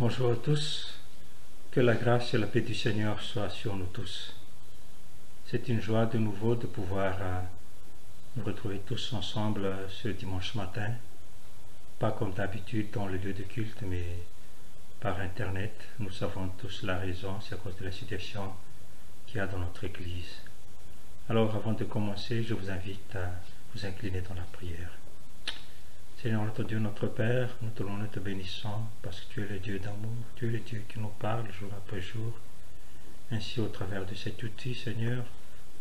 Bonjour à tous, que la grâce et la paix du Seigneur soient sur nous tous. C'est une joie de nouveau de pouvoir euh, nous retrouver tous ensemble euh, ce dimanche matin, pas comme d'habitude dans le lieu de culte, mais par Internet. Nous savons tous la raison, c'est à cause de la situation qu'il y a dans notre Église. Alors avant de commencer, je vous invite à vous incliner dans la prière. Seigneur notre Dieu, notre Père, nous te louons te bénissons parce que tu es le Dieu d'amour, tu es le Dieu qui nous parle jour après jour. Ainsi, au travers de cet outil, Seigneur,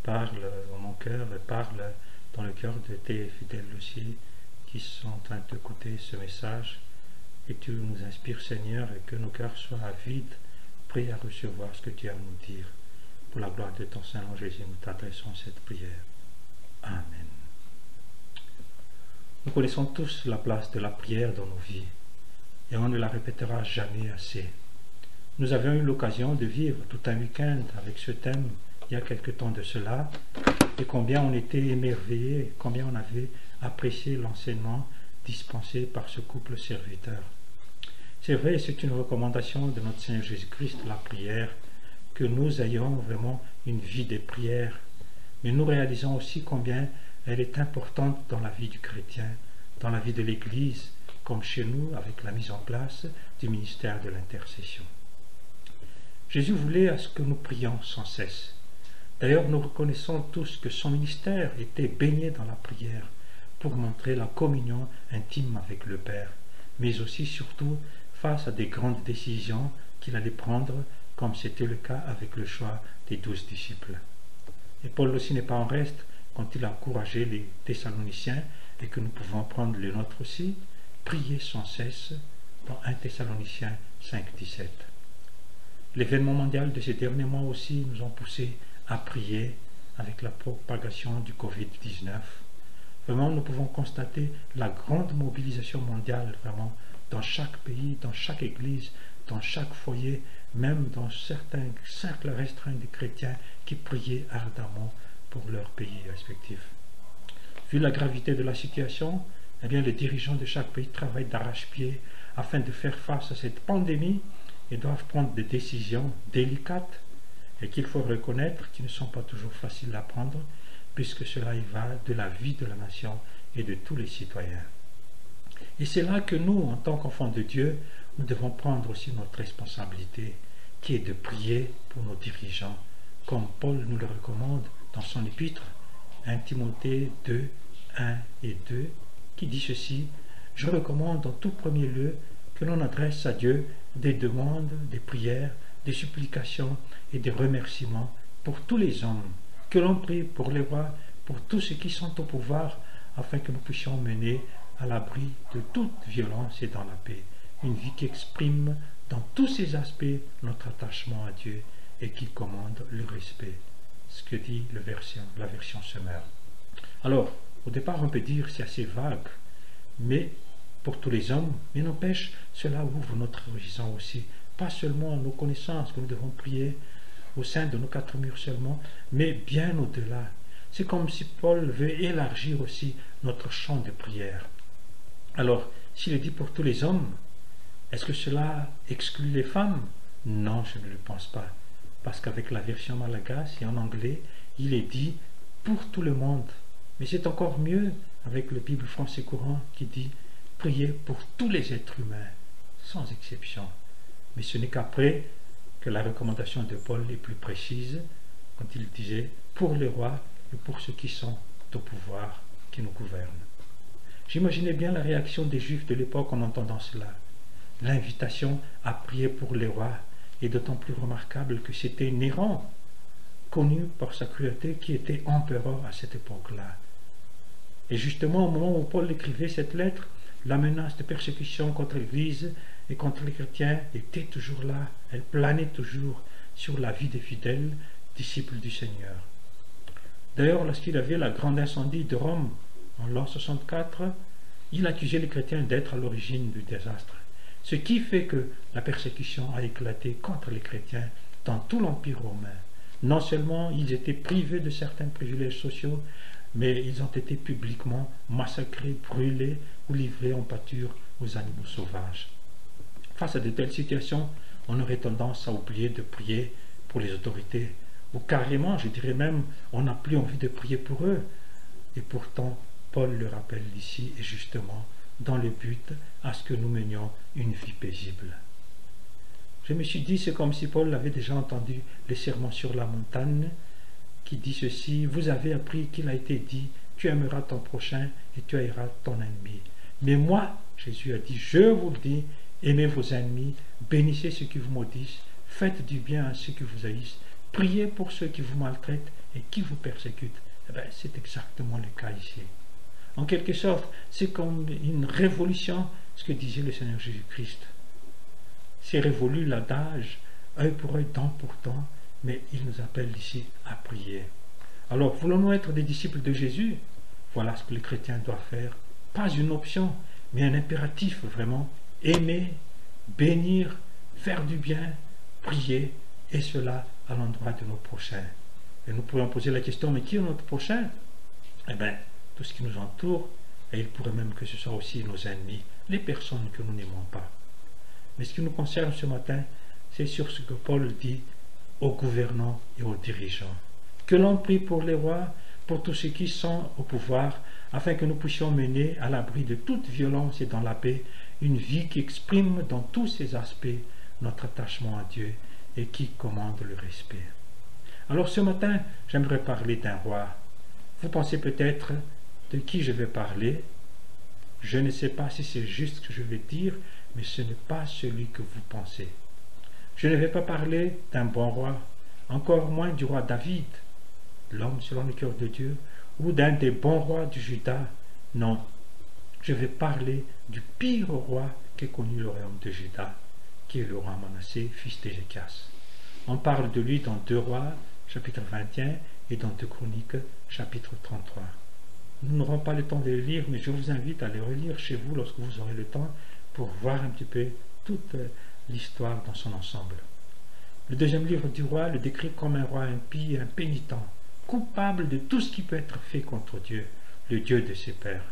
parle dans mon cœur et parle dans le cœur de tes fidèles aussi qui sont en train d'écouter ce message. Et tu nous inspires, Seigneur, et que nos cœurs soient vides, prêts à recevoir ce que tu as à nous dire. Pour la gloire de ton Saint-Nom Jésus, nous t'adressons cette prière. Amen. Nous connaissons tous la place de la prière dans nos vies et on ne la répétera jamais assez. Nous avions eu l'occasion de vivre tout un week-end avec ce thème il y a quelque temps de cela et combien on était émerveillés, combien on avait apprécié l'enseignement dispensé par ce couple serviteur. C'est vrai, c'est une recommandation de notre Seigneur Jésus-Christ, la prière, que nous ayons vraiment une vie de prière, mais nous réalisons aussi combien elle est importante dans la vie du chrétien, dans la vie de l'Église, comme chez nous avec la mise en place du ministère de l'intercession. Jésus voulait à ce que nous prions sans cesse. D'ailleurs, nous reconnaissons tous que son ministère était baigné dans la prière pour montrer la communion intime avec le Père, mais aussi surtout face à des grandes décisions qu'il allait prendre, comme c'était le cas avec le choix des douze disciples. Et Paul aussi n'est pas en reste quand il a encouragé les Thessaloniciens et que nous pouvons prendre le nôtre aussi, prier sans cesse dans 1 Thessaloniciens 5, 17. L'événement mondial de ces derniers mois aussi nous ont poussé à prier avec la propagation du Covid-19. Vraiment, nous pouvons constater la grande mobilisation mondiale, vraiment, dans chaque pays, dans chaque église, dans chaque foyer, même dans certains cercles restreints de chrétiens qui priaient ardemment pour leur pays respectif. Vu la gravité de la situation, eh bien, les dirigeants de chaque pays travaillent d'arrache-pied afin de faire face à cette pandémie et doivent prendre des décisions délicates et qu'il faut reconnaître qui ne sont pas toujours faciles à prendre puisque cela y va de la vie de la nation et de tous les citoyens. Et c'est là que nous, en tant qu'enfants de Dieu, nous devons prendre aussi notre responsabilité, qui est de prier pour nos dirigeants, comme Paul nous le recommande dans son épître 1 Timothée 2, 1 et 2, qui dit ceci, Je recommande en tout premier lieu que l'on adresse à Dieu des demandes, des prières, des supplications et des remerciements pour tous les hommes, que l'on prie pour les rois, pour tous ceux qui sont au pouvoir, afin que nous puissions mener à l'abri de toute violence et dans la paix, une vie qui exprime dans tous ses aspects notre attachement à Dieu et qui commande le respect ce que dit la version Semeur. Alors, au départ, on peut dire c'est assez vague, mais pour tous les hommes, mais n'empêche, cela ouvre notre horizon aussi, pas seulement nos connaissances que nous devons prier au sein de nos quatre murs seulement, mais bien au-delà. C'est comme si Paul veut élargir aussi notre champ de prière. Alors, s'il est dit pour tous les hommes, est-ce que cela exclut les femmes? Non, je ne le pense pas parce qu'avec la version malagasy et en anglais, il est dit pour tout le monde. Mais c'est encore mieux avec le Bible français courant qui dit priez pour tous les êtres humains, sans exception. Mais ce n'est qu'après que la recommandation de Paul est plus précise, quand il disait pour les rois et pour ceux qui sont au pouvoir, qui nous gouvernent. J'imaginais bien la réaction des Juifs de l'époque en entendant cela. L'invitation à prier pour les rois et d'autant plus remarquable que c'était Néron, connu par sa cruauté, qui était empereur à cette époque-là. Et justement, au moment où Paul écrivait cette lettre, la menace de persécution contre l'Église et contre les chrétiens était toujours là, elle planait toujours sur la vie des fidèles, disciples du Seigneur. D'ailleurs, lorsqu'il avait la grande incendie de Rome en l'an 64, il accusait les chrétiens d'être à l'origine du désastre. Ce qui fait que la persécution a éclaté contre les chrétiens dans tout l'Empire romain. Non seulement ils étaient privés de certains privilèges sociaux, mais ils ont été publiquement massacrés, brûlés ou livrés en pâture aux animaux sauvages. face à de telles situations, on aurait tendance à oublier de prier pour les autorités, ou carrément, je dirais même, on n'a plus envie de prier pour eux. Et pourtant, Paul le rappelle ici, et justement, dans le but à ce que nous menions une vie paisible. Je me suis dit, c'est comme si Paul avait déjà entendu le sermon sur la montagne, qui dit ceci, vous avez appris qu'il a été dit, tu aimeras ton prochain et tu haïras ton ennemi. Mais moi, Jésus a dit, je vous le dis, aimez vos ennemis, bénissez ceux qui vous maudissent, faites du bien à ceux qui vous haïssent, priez pour ceux qui vous maltraitent et qui vous persécutent. Eh ben, c'est exactement le cas ici. En quelque sorte, c'est comme une révolution, ce que disait le Seigneur Jésus-Christ. C'est révolu l'adage, œil pour œil, dent pour dent, mais il nous appelle ici à prier. Alors, voulons-nous être des disciples de Jésus? Voilà ce que les chrétiens doivent faire. Pas une option, mais un impératif vraiment. Aimer, bénir, faire du bien, prier, et cela à l'endroit de nos prochains. Et nous pourrions poser la question, mais qui est notre prochain? Eh bien, tout ce qui nous entoure, et il pourrait même que ce soit aussi nos ennemis, les personnes que nous n'aimons pas. Mais ce qui nous concerne ce matin, c'est sur ce que Paul dit aux gouvernants et aux dirigeants. Que l'on prie pour les rois, pour tous ceux qui sont au pouvoir, afin que nous puissions mener à l'abri de toute violence et dans la paix une vie qui exprime dans tous ses aspects notre attachement à Dieu et qui commande le respect. Alors ce matin, j'aimerais parler d'un roi. Vous pensez peut-être de qui je vais parler. Je ne sais pas si c'est juste ce que je vais dire, mais ce n'est pas celui que vous pensez. Je ne vais pas parler d'un bon roi, encore moins du roi David, l'homme selon le cœur de Dieu, ou d'un des bons rois du Juda. Non, je vais parler du pire roi qu'ait connu le royaume de Juda, qui est le roi Manassé, fils d'Ézéchias. On parle de lui dans 2 rois, chapitre 21, et dans 2 chroniques, chapitre 33. Nous n'aurons pas le temps de le lire, mais je vous invite à les relire chez vous lorsque vous aurez le temps pour voir un petit peu toute l'histoire dans son ensemble. Le deuxième livre du roi le décrit comme un roi impie et impénitent, coupable de tout ce qui peut être fait contre Dieu, le Dieu de ses pères.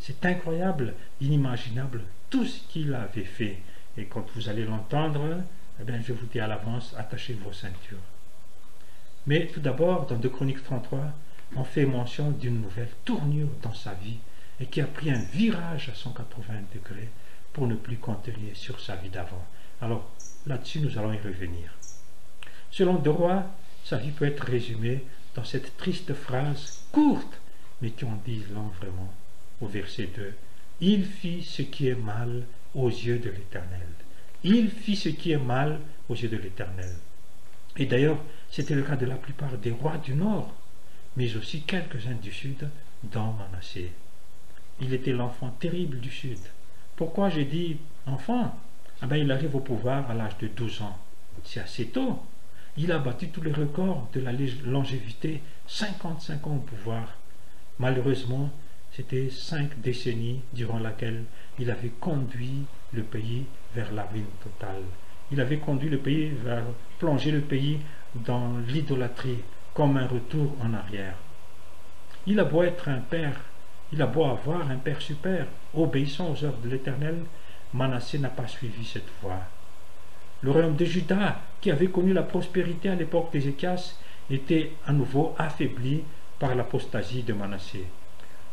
C'est incroyable, inimaginable, tout ce qu'il avait fait. Et quand vous allez l'entendre, eh bien, je vous dis à l'avance, attachez vos ceintures. Mais tout d'abord, dans 2 Chroniques 33, on fait mention d'une nouvelle tournure dans sa vie et qui a pris un virage à 180 degrés pour ne plus continuer sur sa vie d'avant. Alors là-dessus, nous allons y revenir. Selon De Roy, sa vie peut être résumée dans cette triste phrase courte, mais qui en dit long vraiment, au verset 2. Il fit ce qui est mal aux yeux de l'Éternel. Il fit ce qui est mal aux yeux de l'Éternel. Et d'ailleurs, c'était le cas de la plupart des rois du Nord, mais aussi quelques-uns du Sud, dans Manassé. Il était l'enfant terrible du Sud. Pourquoi j'ai dit enfant? Ah ben, Il arrive au pouvoir à l'âge de 12 ans. C'est assez tôt. Il a battu tous les records de la longévité, 55 ans au pouvoir. Malheureusement, c'était cinq décennies durant lesquelles il avait conduit le pays vers la ruine totale. Il avait conduit le pays vers plonger le pays dans l'idolâtrie comme un retour en arrière. Il a beau être un père, il a beau avoir un père super, obéissant aux ordres de l'Éternel, Manassé n'a pas suivi cette voie. Le royaume de Juda, qui avait connu la prospérité à l'époque d'Ézéchias, était à nouveau affaibli par l'apostasie de Manassé.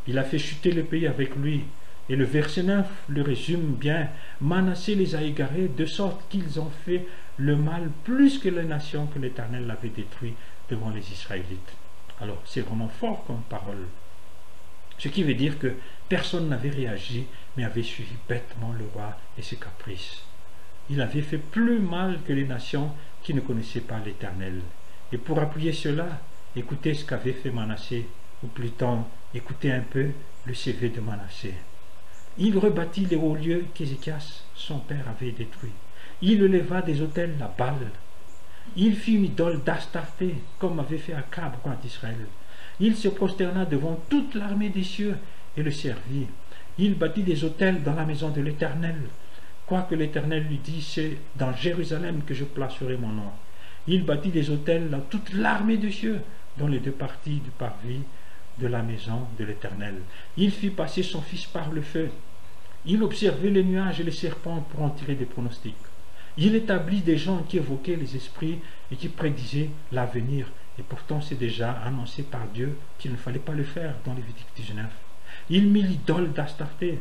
Il a fait chuter le pays avec lui, et le verset 9 le résume bien. Manassé les a égarés de sorte qu'ils ont fait le mal plus que les nations que l'Éternel avait détruit devant les Israélites. Alors c'est vraiment fort comme parole. Ce qui veut dire que personne n'avait réagi, mais avait suivi bêtement le roi et ses caprices. Il avait fait plus mal que les nations qui ne connaissaient pas l'Éternel. Et pour appuyer cela, écoutez ce qu'avait fait Manassé, ou plutôt écoutez un peu le CV de Manassé. Il rebâtit les hauts lieux qu'Ézéchias, son père, avait détruits. Il leva des autels à Baal. Il fit une idole d'Astarté, comme avait fait Akab, roi d'Israël. Il se prosterna devant toute l'armée des cieux et le servit. Il bâtit des autels dans la maison de l'Éternel. Quoique l'Éternel lui dit, c'est dans Jérusalem que je placerai mon nom. Il bâtit des autels dans toute l'armée des cieux, dans les deux parties du parvis de la maison de l'Éternel. Il fit passer son fils par le feu. Il observait les nuages et les serpents pour en tirer des pronostics. Il établit des gens qui évoquaient les esprits et qui prédisaient l'avenir. Et pourtant, c'est déjà annoncé par Dieu qu'il ne fallait pas le faire dans Lévitique 19. Il mit l'idole d'Astarté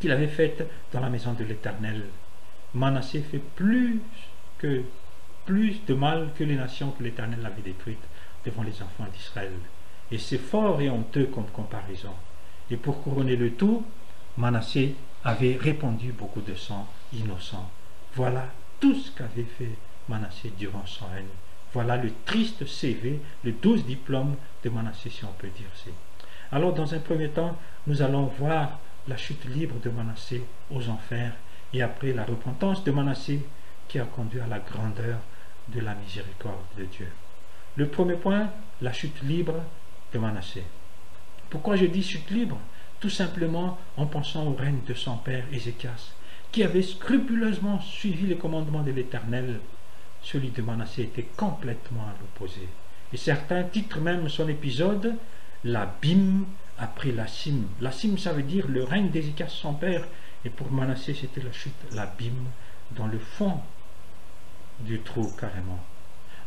qu'il avait faite dans la maison de l'Éternel. Manassé fait plus que plus de mal que les nations que l'Éternel avait détruites devant les enfants d'Israël. Et c'est fort et honteux comme comparaison. Et pour couronner le tout, Manassé avait répandu beaucoup de sang innocent. Voilà tout ce qu'avait fait Manassé durant son règne. Voilà le triste CV, le douze diplôme de Manassé, si on peut dire c'est. Alors, dans un premier temps, nous allons voir la chute libre de Manassé aux enfers et après la repentance de Manassé qui a conduit à la grandeur de la miséricorde de Dieu. Le premier point, la chute libre de Manassé. Pourquoi je dis chute libre? Tout simplement en pensant au règne de son père Ézéchias, qui avait scrupuleusement suivi les commandements de l'Éternel. Celui de Manassé était complètement à l'opposé. Et certains titrent même son épisode L'abîme après la cime. La cime, ça veut dire le règne d'Ézéchias, son père, et pour Manassé, c'était la chute, l'abîme, dans le fond du trou carrément.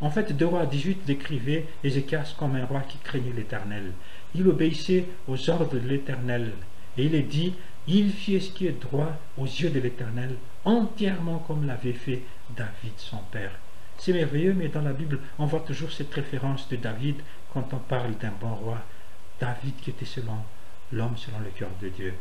En fait, deux rois 18 décrivait Ézéchias comme un roi qui craignait l'Éternel. Il obéissait aux ordres de l'Éternel. Et il est dit, il fit ce qui est droit aux yeux de l'Éternel, entièrement comme l'avait fait David, son père. C'est merveilleux, mais dans la Bible, on voit toujours cette référence de David quand on parle d'un bon roi. David qui était selon l'homme selon le cœur de Dieu.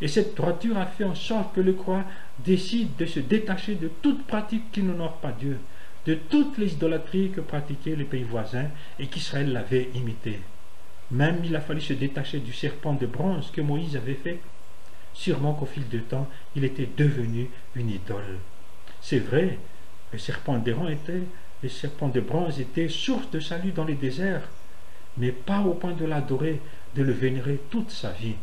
Et cette droiture a fait en sorte que le croix décide de se détacher de toute pratique qui n'honore pas Dieu, de toutes les idolâtries que pratiquaient les pays voisins et qu'Israël l'avait imité. Même il a fallu se détacher du serpent de bronze que Moïse avait fait. Sûrement qu'au fil du temps, il était devenu une idole. C'est vrai, le serpent d'airain était, le serpent de bronze était source de salut dans les déserts, mais pas au point de l'adorer, de le vénérer toute sa vie.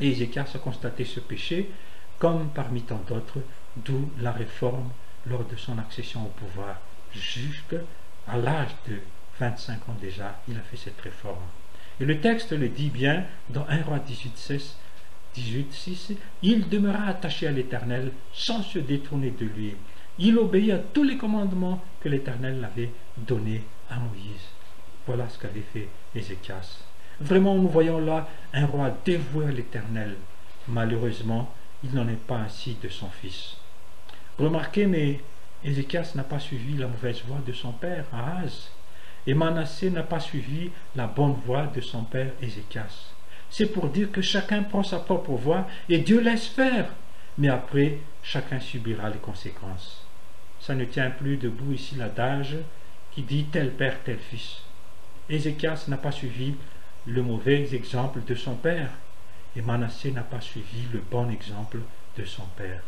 Et Ézéchias a constaté ce péché, comme parmi tant d'autres, d'où la réforme lors de son accession au pouvoir. Jusqu'à l'âge de 25 ans déjà, il a fait cette réforme. Et le texte le dit bien dans 1 roi 18, 16, 18, 6, il demeura attaché à l'Éternel sans se détourner de lui. Il obéit à tous les commandements que l'Éternel avait donnés à Moïse. Voilà ce qu'avait fait Ézéchias. Vraiment, nous voyons là un roi dévoué à l'Éternel. Malheureusement, il n'en est pas ainsi de son fils. Remarquez, mais Ézéchias n'a pas suivi la mauvaise voie de son père, Ahaz, et Manassé n'a pas suivi la bonne voie de son père Ézéchias. C'est pour dire que chacun prend sa propre voie et Dieu laisse faire, mais après, chacun subira les conséquences. Ça ne tient plus debout ici l'adage qui dit tel père, tel fils. Ézéchias n'a pas suivi le mauvais exemple de son père, et Manassé n'a pas suivi le bon exemple de son père.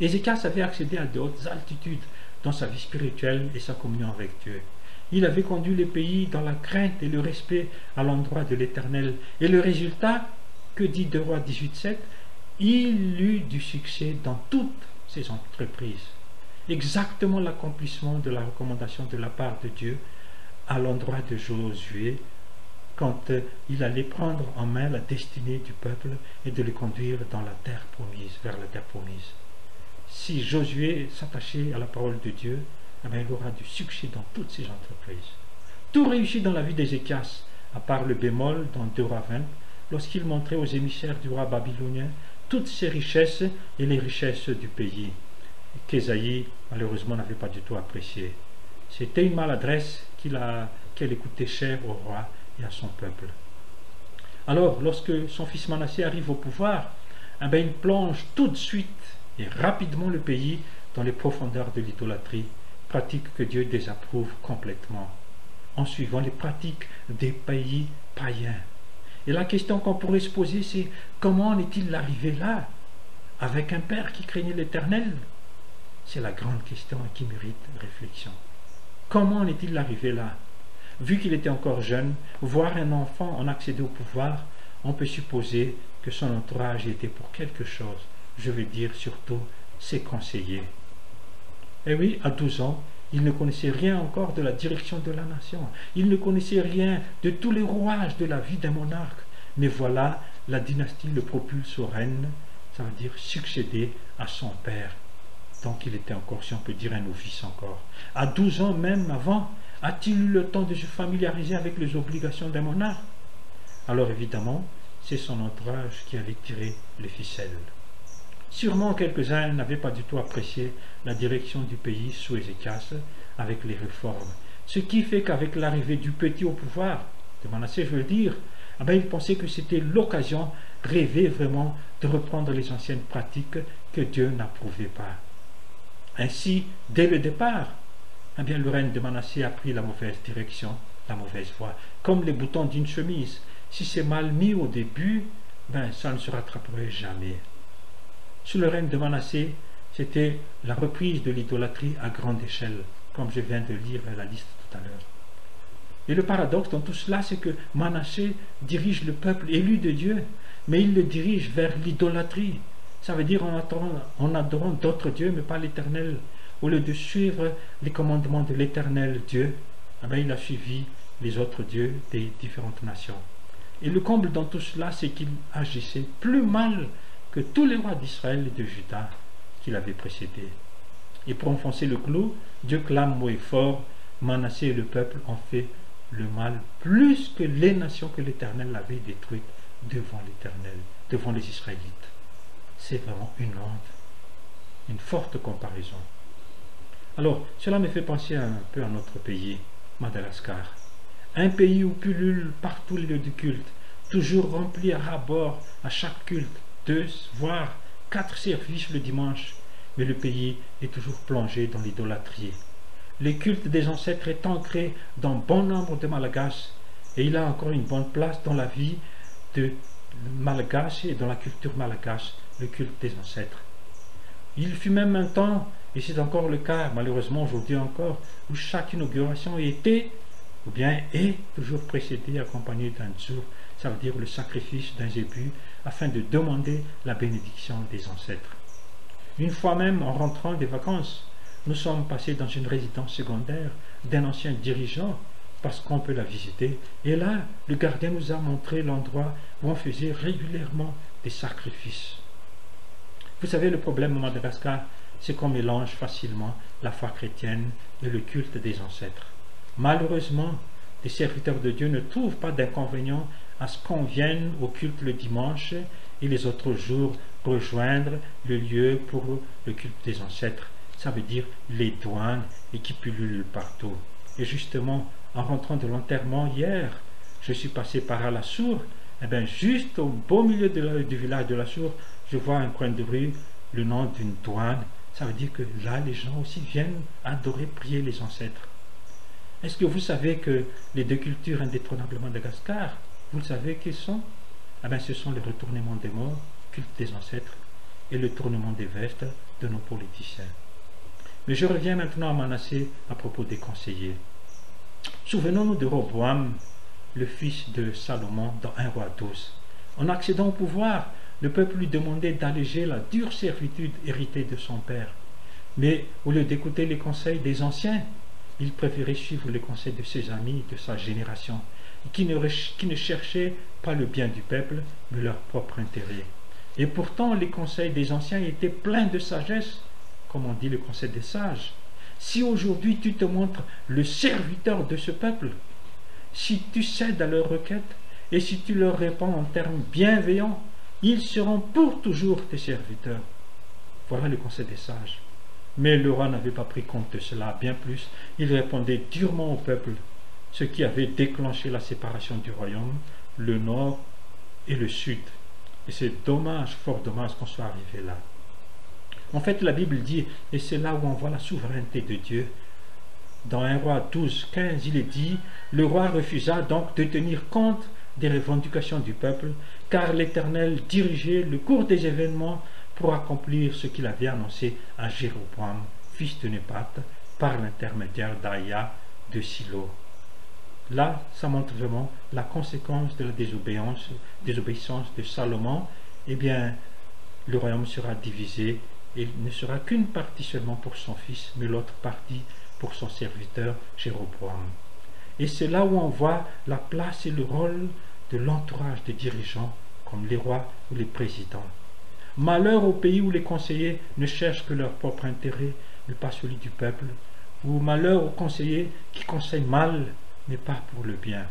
Ézéchias avait accédé à de hautes altitudes dans sa vie spirituelle et sa communion avec Dieu. Il avait conduit le pays dans la crainte et le respect à l'endroit de l'Éternel. Et le résultat, que dit 2 Rois 18.7, il eut du succès dans toutes ses entreprises. Exactement l'accomplissement de la recommandation de la part de Dieu à l'endroit de Josué quand euh, il allait prendre en main la destinée du peuple et de le conduire dans la terre promise, vers la terre promise. Si Josué s'attachait à la parole de Dieu, il aura du succès dans toutes ses entreprises. Tout réussit dans la vie d'Ézéchias, à part le bémol dans 2 rois 20, lorsqu'il montrait aux émissaires du roi babylonien toutes ses richesses et les richesses du pays, qu'Ésaïe malheureusement n'avait pas du tout apprécié. C'était une maladresse qu'elle écoutait cher au roi et à son peuple. Alors, lorsque son fils Manassé arrive au pouvoir, eh bien, il plonge tout de suite et rapidement le pays dans les profondeurs de l'idolâtrie, pratique que Dieu désapprouve complètement, en suivant les pratiques des pays païens. Et la question qu'on pourrait se poser, c'est comment est-il arrivé là, avec un père qui craignait l'Éternel? C'est la grande question qui mérite réflexion. Comment est-il arrivé là? Vu qu'il était encore jeune, voir un enfant en accéder au pouvoir, on peut supposer que son entourage était pour quelque chose, je veux dire surtout ses conseillers. Et oui, à 12 ans, il ne connaissait rien encore de la direction de la nation. Il ne connaissait rien de tous les rouages de la vie d'un monarque. Mais voilà, la dynastie le propulse au règne ça veut dire succéder à son père. Donc il était encore, si on peut dire, un novice encore. À 12 ans même avant, a-t-il eu le temps de se familiariser avec les obligations d'un monarque Alors évidemment, c'est son entourage qui avait tiré les ficelles. Sûrement quelques-uns n'avaient pas du tout apprécié la direction du pays sous Ézéchias avec les réformes. Ce qui fait qu'avec l'arrivée du petit au pouvoir, de Manassé je veux dire, ah ben, il pensait que c'était l'occasion rêvée vraiment de reprendre les anciennes pratiques que Dieu n'approuvait pas. Ainsi, dès le départ, eh le règne de Manassé a pris la mauvaise direction, la mauvaise voie, comme les boutons d'une chemise. Si c'est mal mis au début, ben, ça ne se rattraperait jamais. Sous le règne de Manassé, c'était la reprise de l'idolâtrie à grande échelle, comme je viens de lire la liste tout à l'heure. Et le paradoxe dans tout cela, c'est que Manassé dirige le peuple élu de Dieu, mais il le dirige vers l'idolâtrie. Ça veut dire en adorant, d'autres dieux, mais pas l'éternel. Au lieu de suivre les commandements de l'éternel Dieu, eh bien, il a suivi les autres dieux des différentes nations. Et le comble dans tout cela, c'est qu'il agissait plus mal que tous les rois d'Israël et de Juda qu'il avait précédés. Et pour enfoncer le clou, Dieu clame haut et fort, Manassé et le peuple ont fait le mal plus que les nations que l'Éternel avait détruites devant l'Éternel, devant les Israélites. C'est vraiment une honte, une forte comparaison. Alors, cela me fait penser un peu à notre pays, Madagascar. Un pays où pullulent partout les lieux de culte, toujours remplis à rabord à chaque culte, deux, voire quatre services le dimanche, mais le pays est toujours plongé dans l'idolâtrie. Le culte des ancêtres est ancré dans bon nombre de Malagas et il a encore une bonne place dans la vie de Malagas et dans la culture malgache, le culte des ancêtres. Il fut même un temps, et c'est encore le cas malheureusement aujourd'hui encore, où chaque inauguration était ou bien est toujours précédée, accompagnée d'un tour, ça veut dire le sacrifice d'un zébu, afin de demander la bénédiction des ancêtres. Une fois même, en rentrant des vacances, nous sommes passés dans une résidence secondaire d'un ancien dirigeant parce qu'on peut la visiter. Et là, le gardien nous a montré l'endroit où on faisait régulièrement des sacrifices. Vous savez, le problème au Madagascar, c'est qu'on mélange facilement la foi chrétienne et le culte des ancêtres. Malheureusement, les serviteurs de Dieu ne trouvent pas d'inconvénient à ce qu'on vienne au culte le dimanche et les autres jours rejoindre le lieu pour le culte des ancêtres. Ça veut dire les douanes et qui pullulent partout. Et justement, en rentrant de l'enterrement hier, je suis passé par à la eh bien juste au beau milieu du village de la Sour, je vois un coin de rue le nom d'une douane. Ça veut dire que là, les gens aussi viennent adorer, prier les ancêtres. Est-ce que vous savez que les deux cultures indétrônablement de Madagascar, vous savez qu'ils sont? Eh bien, Ce sont le retournement des morts, culte des ancêtres, et le tournement des vestes de nos politiciens. Mais je reviens maintenant à Manassé à propos des conseillers. Souvenons-nous de Roboam, le fils de Salomon, dans un roi 12. En accédant au pouvoir, le peuple lui demandait d'alléger la dure servitude héritée de son père. Mais au lieu d'écouter les conseils des anciens, il préférait suivre les conseils de ses amis de sa génération, qui ne, cherchaient pas le bien du peuple, mais leur propre intérêt. Et pourtant, les conseils des anciens étaient pleins de sagesse, comme on dit le conseil des sages. Si aujourd'hui tu te montres le serviteur de ce peuple, si tu cèdes à leurs requêtes, et si tu leur réponds en termes bienveillants, ils seront pour toujours tes serviteurs. Voilà le conseil des sages. Mais le roi n'avait pas pris compte de cela, bien plus, il répondait durement au peuple, ce qui avait déclenché la séparation du royaume, le nord et le sud. Et c'est dommage, fort dommage qu'on soit arrivé là. En fait, la Bible dit, et c'est là où on voit la souveraineté de Dieu, dans un roi 12, 15, il est dit, le roi refusa donc de tenir compte des revendications du peuple, car l'Éternel dirigeait le cours des événements pour accomplir ce qu'il avait annoncé à Jéroboam, fils de Nébat, par l'intermédiaire d'Aïa de Silo. Là, ça montre vraiment la conséquence de la désobéissance, de Salomon. Eh bien, le royaume sera divisé et il ne sera qu'une partie seulement pour son fils, mais l'autre partie pour son serviteur Jéroboam. Et c'est là où on voit la place et le rôle de l'entourage des dirigeants, comme les rois ou les présidents. Malheur au pays où les conseillers ne cherchent que leur propre intérêt, mais pas celui du peuple. Ou malheur aux conseillers qui conseillent mal, mais pas pour le bien.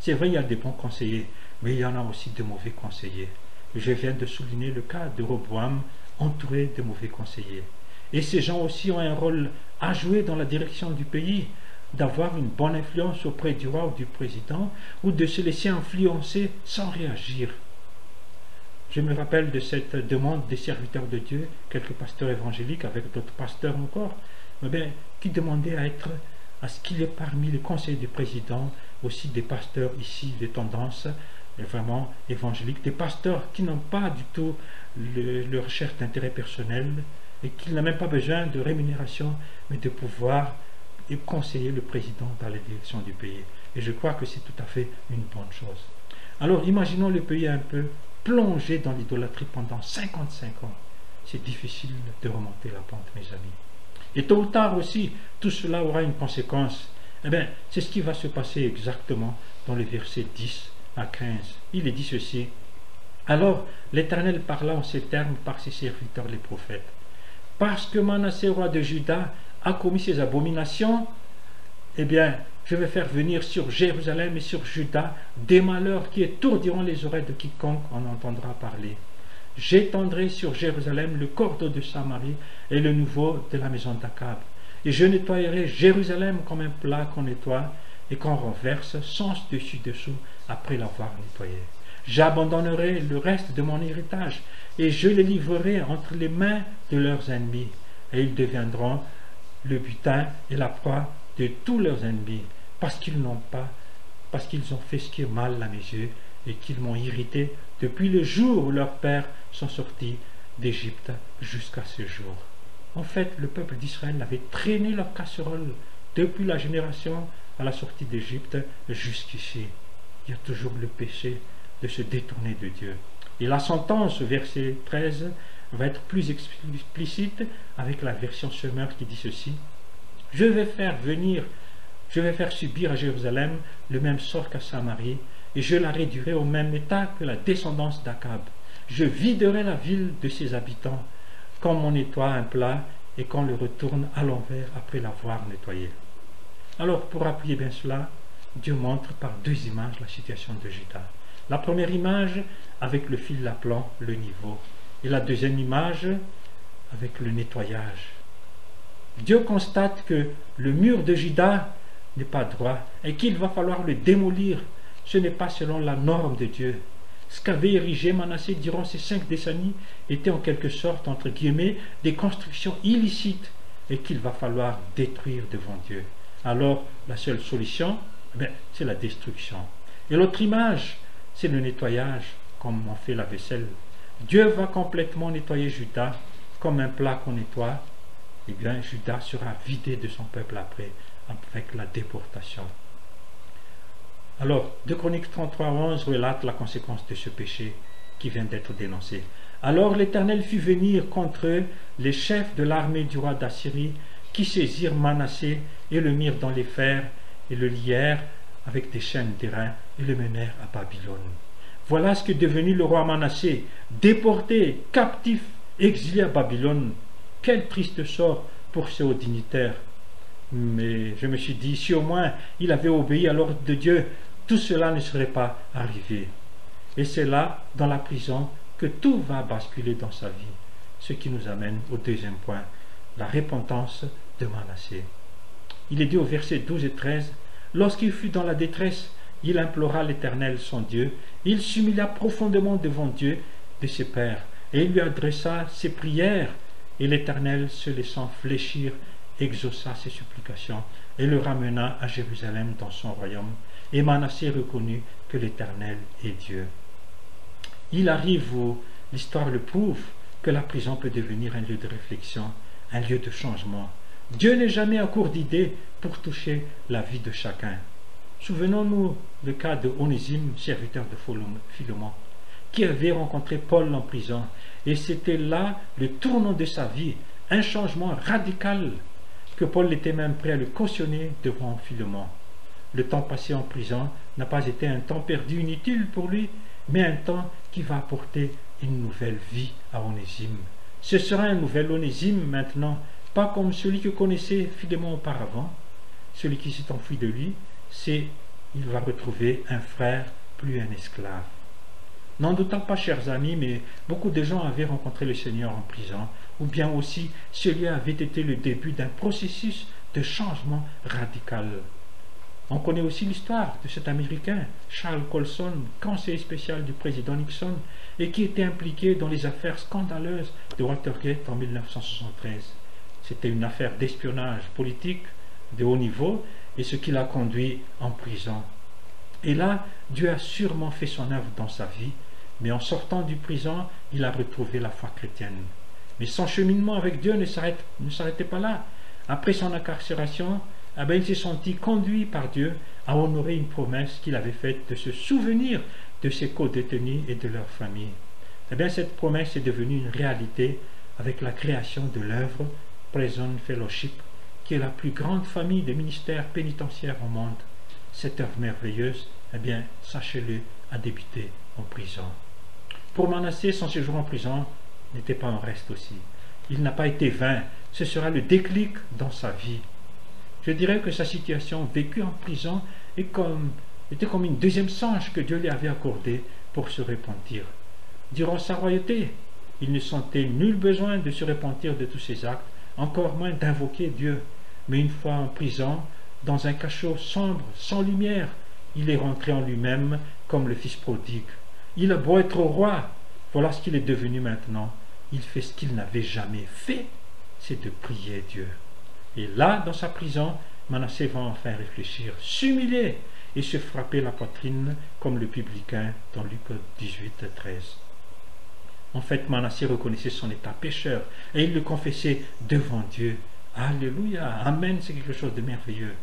C'est vrai, il y a des bons conseillers, mais il y en a aussi de mauvais conseillers. Je viens de souligner le cas de Roboam, entouré de mauvais conseillers. Et ces gens aussi ont un rôle à jouer dans la direction du pays, d'avoir une bonne influence auprès du roi ou du président, ou de se laisser influencer sans réagir. Je me rappelle de cette demande des serviteurs de Dieu, quelques pasteurs évangéliques avec d'autres pasteurs encore, mais bien, qui demandaient à être, à ce qu'il y ait parmi les conseillers du président aussi des pasteurs ici de tendance vraiment évangélique, des pasteurs qui n'ont pas du tout leur recherche d'intérêt personnel et qui n'ont même pas besoin de rémunération, mais de pouvoir conseiller le président dans la direction du pays. Et je crois que c'est tout à fait une bonne chose. Alors imaginons le pays un peu plongé dans l'idolâtrie pendant 55 ans. C'est difficile de remonter la pente, mes amis. Et tôt ou tard aussi, tout cela aura une conséquence. Eh bien, c'est ce qui va se passer exactement dans les versets 10 à 15. Il est dit ceci. Alors l'Éternel parla en ces termes par ses serviteurs les prophètes. Parce que Manassé, roi de Juda, a commis ces abominations, eh bien, je vais faire venir sur Jérusalem et sur Juda des malheurs qui étourdiront les oreilles de quiconque en entendra parler. J'étendrai sur Jérusalem le cordeau de Samarie et le nouveau de la maison d'Akab. Et je nettoyerai Jérusalem comme un plat qu'on nettoie et qu'on renverse sens dessus dessous après l'avoir nettoyé. J'abandonnerai le reste de mon héritage et je les livrerai entre les mains de leurs ennemis et ils deviendront le butin et la proie de tous leurs ennemis parce qu'ils n'ont pas, parce qu'ils ont fait ce qui est mal à mes yeux et qu'ils m'ont irrité depuis le jour où leurs pères sont sortis d'Égypte jusqu'à ce jour. En fait, le peuple d'Israël avait traîné leur casserole depuis la génération à la sortie d'Égypte jusqu'ici. Il y a toujours le péché de se détourner de Dieu. Et la sentence, verset 13, va être plus explicite avec la version semeur qui dit ceci. Je vais faire venir, je vais faire subir à Jérusalem le même sort qu'à Samarie, et je la réduirai au même état que la descendance d'Akab. Je viderai la ville de ses habitants, comme on nettoie un plat et qu'on le retourne à l'envers après l'avoir nettoyé. Alors, pour appuyer bien cela, Dieu montre par deux images la situation de Judas. La première image avec le fil appelant le niveau, et la deuxième image avec le nettoyage. Dieu constate que le mur de Judas n'est pas droit et qu'il va falloir le démolir. Ce n'est pas selon la norme de Dieu. Ce qu'avait érigé Manassé durant ces cinq décennies était en quelque sorte, entre guillemets, des constructions illicites et qu'il va falloir détruire devant Dieu. Alors, la seule solution, ben, c'est la destruction. Et l'autre image, c'est le nettoyage, comme on fait la vaisselle. Dieu va complètement nettoyer Judas comme un plat qu'on nettoie. Et bien, Judas sera vidé de son peuple après, avec la déportation. Alors, 2 Chroniques 33, 11 relate la conséquence de ce péché qui vient d'être dénoncé. Alors l'Éternel fit venir contre eux les chefs de l'armée du roi d'Assyrie qui saisirent Manassé et le mirent dans les fers et le lièrent avec des chaînes d'airain et le menèrent à Babylone. Voilà ce qu'est devenu le roi Manassé, déporté, captif, exilé à Babylone. Quel triste sort pour ces hauts dignitaires. Mais je me suis dit, si au moins il avait obéi à l'ordre de Dieu, tout cela ne serait pas arrivé. Et c'est là, dans la prison, que tout va basculer dans sa vie. Ce qui nous amène au deuxième point, la repentance de Manassé. Il est dit au verset 12 et 13, Lorsqu'il fut dans la détresse, il implora l'Éternel son Dieu, il s'humilia profondément devant Dieu de ses pères, et il lui adressa ses prières, et l'Éternel, se laissant fléchir, exauça ses supplications, et le ramena à Jérusalem dans son royaume, et Manassé reconnut que l'Éternel est Dieu. Il arrive où l'histoire le prouve que la prison peut devenir un lieu de réflexion, un lieu de changement. Dieu n'est jamais à court d'idées pour toucher la vie de chacun. Souvenons-nous le cas de Onésime, serviteur de Philemon, qui avait rencontré Paul en prison, et c'était là le tournant de sa vie, un changement radical, que Paul était même prêt à le cautionner devant Philemon. Le temps passé en prison n'a pas été un temps perdu inutile pour lui, mais un temps qui va apporter une nouvelle vie à Onésime. Ce sera un nouvel Onésime maintenant, pas comme celui que connaissait fidèlement auparavant. Celui qui s'est enfui de lui, c'est il va retrouver un frère, plus un esclave. N'en doutant pas, chers amis, mais beaucoup de gens avaient rencontré le Seigneur en prison, ou bien aussi celui avait été le début d'un processus de changement radical. On connaît aussi l'histoire de cet Américain, Charles Colson, conseiller spécial du président Nixon, et qui était impliqué dans les affaires scandaleuses de Watergate en 1973. C'était une affaire d'espionnage politique de haut niveau, et ce qui l'a conduit en prison. Et là, Dieu a sûrement fait son œuvre dans sa vie, mais en sortant du prison, il a retrouvé la foi chrétienne. Mais son cheminement avec Dieu ne s'arrêtait pas là. Après son incarcération, eh ben, il s'est senti conduit par Dieu à honorer une promesse qu'il avait faite de se souvenir de ses co-détenus et de leurs familles. Eh bien, cette promesse est devenue une réalité avec la création de l'œuvre Prison Fellowship, qui est la plus grande famille de ministères pénitentiaires au monde. Cette œuvre merveilleuse, eh bien, sachez-le, a débuté en prison. Pour Manassé, son séjour en prison n'était pas un reste aussi. Il n'a pas été vain, ce sera le déclic dans sa vie. Je dirais que sa situation vécue en prison était comme une deuxième songe que Dieu lui avait accordée pour se repentir. Durant sa royauté, il ne sentait nul besoin de se repentir de tous ses actes, encore moins d'invoquer Dieu. Mais une fois en prison, dans un cachot sombre, sans lumière, il est rentré en lui-même comme le fils prodigue. Il a beau être roi, voilà ce qu'il est devenu maintenant. Il fait ce qu'il n'avait jamais fait, c'est de prier Dieu. Et là, dans sa prison, Manassé va enfin réfléchir, s'humilier et se frapper la poitrine comme le publicain dans Luc 18, 13. En fait, Manassé reconnaissait son état pécheur et il le confessait devant Dieu. Alléluia, Amen, c'est quelque chose de merveilleux.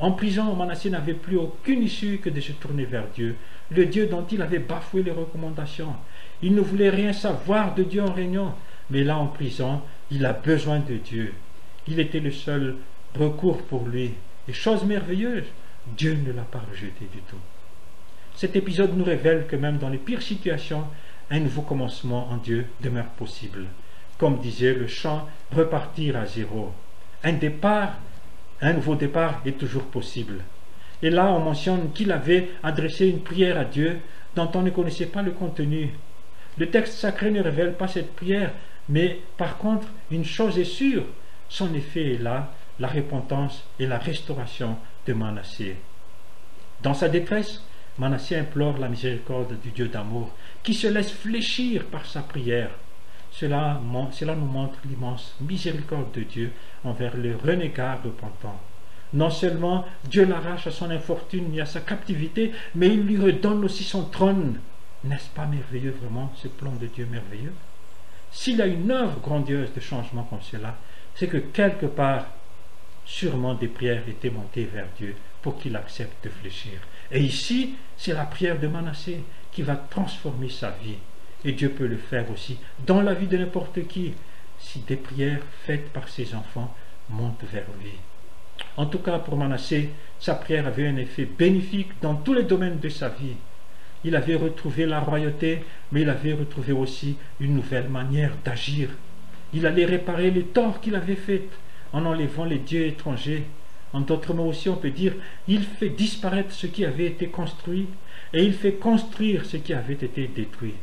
En prison, Manassé n'avait plus aucune issue que de se tourner vers Dieu, le Dieu dont il avait bafoué les recommandations. Il ne voulait rien savoir de Dieu en réunion, mais là en prison, il a besoin de Dieu. Il était le seul recours pour lui. Et chose merveilleuse, Dieu ne l'a pas rejeté du tout. Cet épisode nous révèle que même dans les pires situations, un nouveau commencement en Dieu demeure possible. Comme disait le chant, repartir à zéro. Un départ, un nouveau départ est toujours possible. Et là, on mentionne qu'il avait adressé une prière à Dieu dont on ne connaissait pas le contenu. Le texte sacré ne révèle pas cette prière, mais par contre, une chose est sûre, son effet est là, la repentance et la restauration de Manassé. Dans sa détresse, Manassé implore la miséricorde du Dieu d'amour, qui se laisse fléchir par sa prière. Cela, cela nous montre l'immense miséricorde de Dieu envers le renégat repentant. Non seulement Dieu l'arrache à son infortune et à sa captivité, mais il lui redonne aussi son trône. N'est-ce pas merveilleux vraiment ce plan de Dieu merveilleux? S'il a une œuvre grandiose de changement comme cela, c'est que quelque part, sûrement des prières étaient montées vers Dieu pour qu'il accepte de fléchir. Et ici, c'est la prière de Manassé qui va transformer sa vie. Et Dieu peut le faire aussi dans la vie de n'importe qui, si des prières faites par ses enfants montent vers lui. En tout cas, pour Manassé, sa prière avait un effet bénéfique dans tous les domaines de sa vie. Il avait retrouvé la royauté, mais il avait retrouvé aussi une nouvelle manière d'agir il allait réparer les torts qu'il avait faits en enlevant les dieux étrangers. En d'autres mots aussi, on peut dire, il fait disparaître ce qui avait été construit et il fait construire ce qui avait été détruit.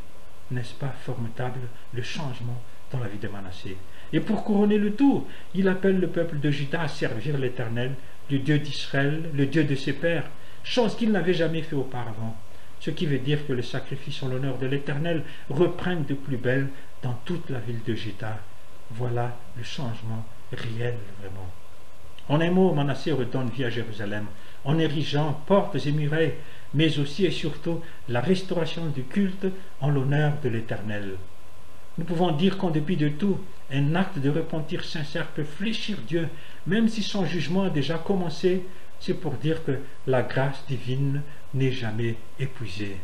N'est-ce pas formidable le changement dans la vie de Manassé? Et pour couronner le tout, il appelle le peuple de Juda à servir l'Éternel, le Dieu d'Israël, le Dieu de ses pères, chose qu'il n'avait jamais fait auparavant. Ce qui veut dire que le sacrifice en l'honneur de l'Éternel reprenne de plus belle dans toute la ville de Juda voilà le changement réel vraiment. En un mot, Manassé redonne vie à Jérusalem en érigeant portes et murailles, mais aussi et surtout la restauration du culte en l'honneur de l'Éternel. Nous pouvons dire qu'en dépit de tout, un acte de repentir sincère peut fléchir Dieu, même si son jugement a déjà commencé, c'est pour dire que la grâce divine n'est jamais épuisée.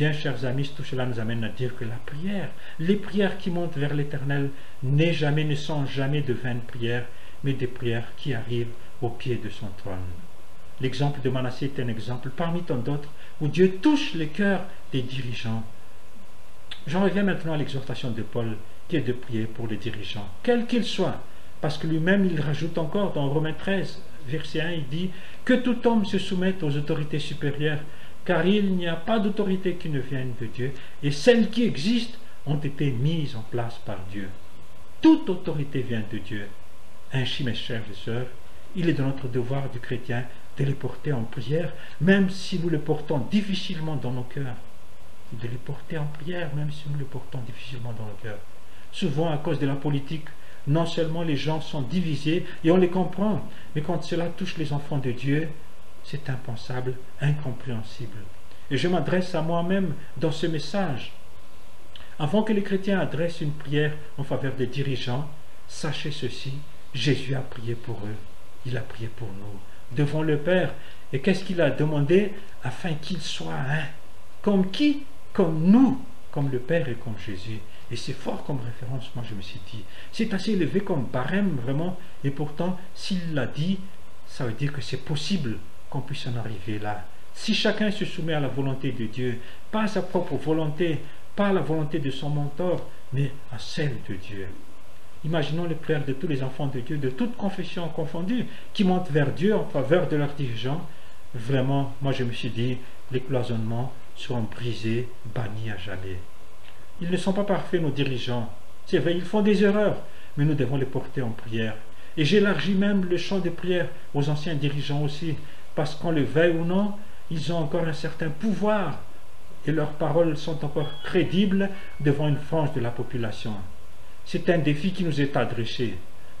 Bien, chers amis, tout cela nous amène à dire que la prière, les prières qui montent vers l'Éternel, n'est jamais, ne sont jamais de vaines prières, mais des prières qui arrivent au pied de son trône. L'exemple de Manassé est un exemple parmi tant d'autres où Dieu touche les cœurs des dirigeants. J'en reviens maintenant à l'exhortation de Paul qui est de prier pour les dirigeants, quels qu'ils soient, parce que lui-même il rajoute encore dans Romains 13, verset 1, il dit que tout homme se soumette aux autorités supérieures, car il n'y a pas d'autorité qui ne vienne de Dieu, et celles qui existent ont été mises en place par Dieu. Toute autorité vient de Dieu. Ainsi, mes chers et sœurs, il est de notre devoir du chrétien de les porter en prière, même si nous les portons difficilement dans nos cœurs. De les porter en prière, même si nous les portons difficilement dans nos cœurs. Souvent, à cause de la politique, non seulement les gens sont divisés, et on les comprend, mais quand cela touche les enfants de Dieu, c'est impensable, incompréhensible. Et je m'adresse à moi-même dans ce message. Avant que les chrétiens adressent une prière en faveur des dirigeants, sachez ceci, Jésus a prié pour eux, il a prié pour nous, devant le Père. Et qu'est-ce qu'il a demandé? Afin qu'ils soient un. Comme qui? Comme nous, comme le Père et comme Jésus. Et c'est fort comme référence, moi je me suis dit. C'est assez élevé comme barème, vraiment. Et pourtant, s'il l'a dit, ça veut dire que c'est possible qu'on puisse en arriver là. Si chacun se soumet à la volonté de Dieu, pas à sa propre volonté, pas à la volonté de son mentor, mais à celle de Dieu. Imaginons les prières de tous les enfants de Dieu, de toutes confessions confondues, qui montent vers Dieu en faveur de leurs dirigeants. Vraiment, moi je me suis dit, les cloisonnements seront brisés, bannis à jamais. Ils ne sont pas parfaits, nos dirigeants. C'est vrai, ils font des erreurs, mais nous devons les porter en prière. Et j'élargis même le champ de prière aux anciens dirigeants aussi, parce qu'on le veuille ou non, ils ont encore un certain pouvoir et leurs paroles sont encore crédibles devant une frange de la population. C'est un défi qui nous est adressé.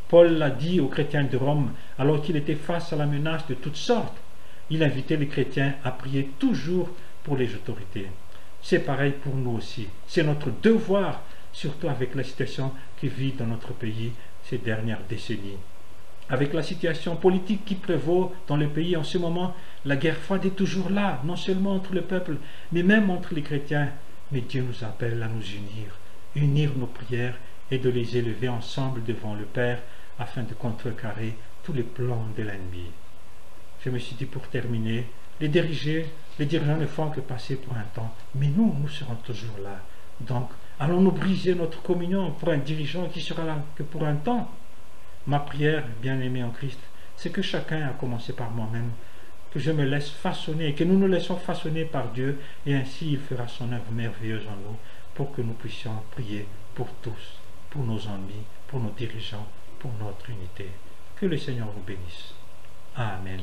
Paul l'a dit aux chrétiens de Rome alors qu'il était face à la menace de toutes sortes. Il invitait les chrétiens à prier toujours pour les autorités. C'est pareil pour nous aussi. C'est notre devoir, surtout avec la situation qui vit dans notre pays ces dernières décennies. Avec la situation politique qui prévaut dans le pays en ce moment, la guerre froide est toujours là, non seulement entre le peuple, mais même entre les chrétiens. Mais Dieu nous appelle à nous unir, unir nos prières et de les élever ensemble devant le Père afin de contrecarrer tous les plans de l'ennemi. Je me suis dit pour terminer, les diriger, les dirigeants ne font que passer pour un temps, mais nous, nous serons toujours là. Donc, allons-nous briser notre communion pour un dirigeant qui sera là que pour un temps? Ma prière, bien-aimé en Christ, c'est que chacun, a commencé par moi-même, que je me laisse façonner, que nous nous laissons façonner par Dieu, et ainsi il fera son œuvre merveilleuse en nous, pour que nous puissions prier pour tous, pour nos ennemis, pour nos dirigeants, pour notre unité. Que le Seigneur vous bénisse. Amen.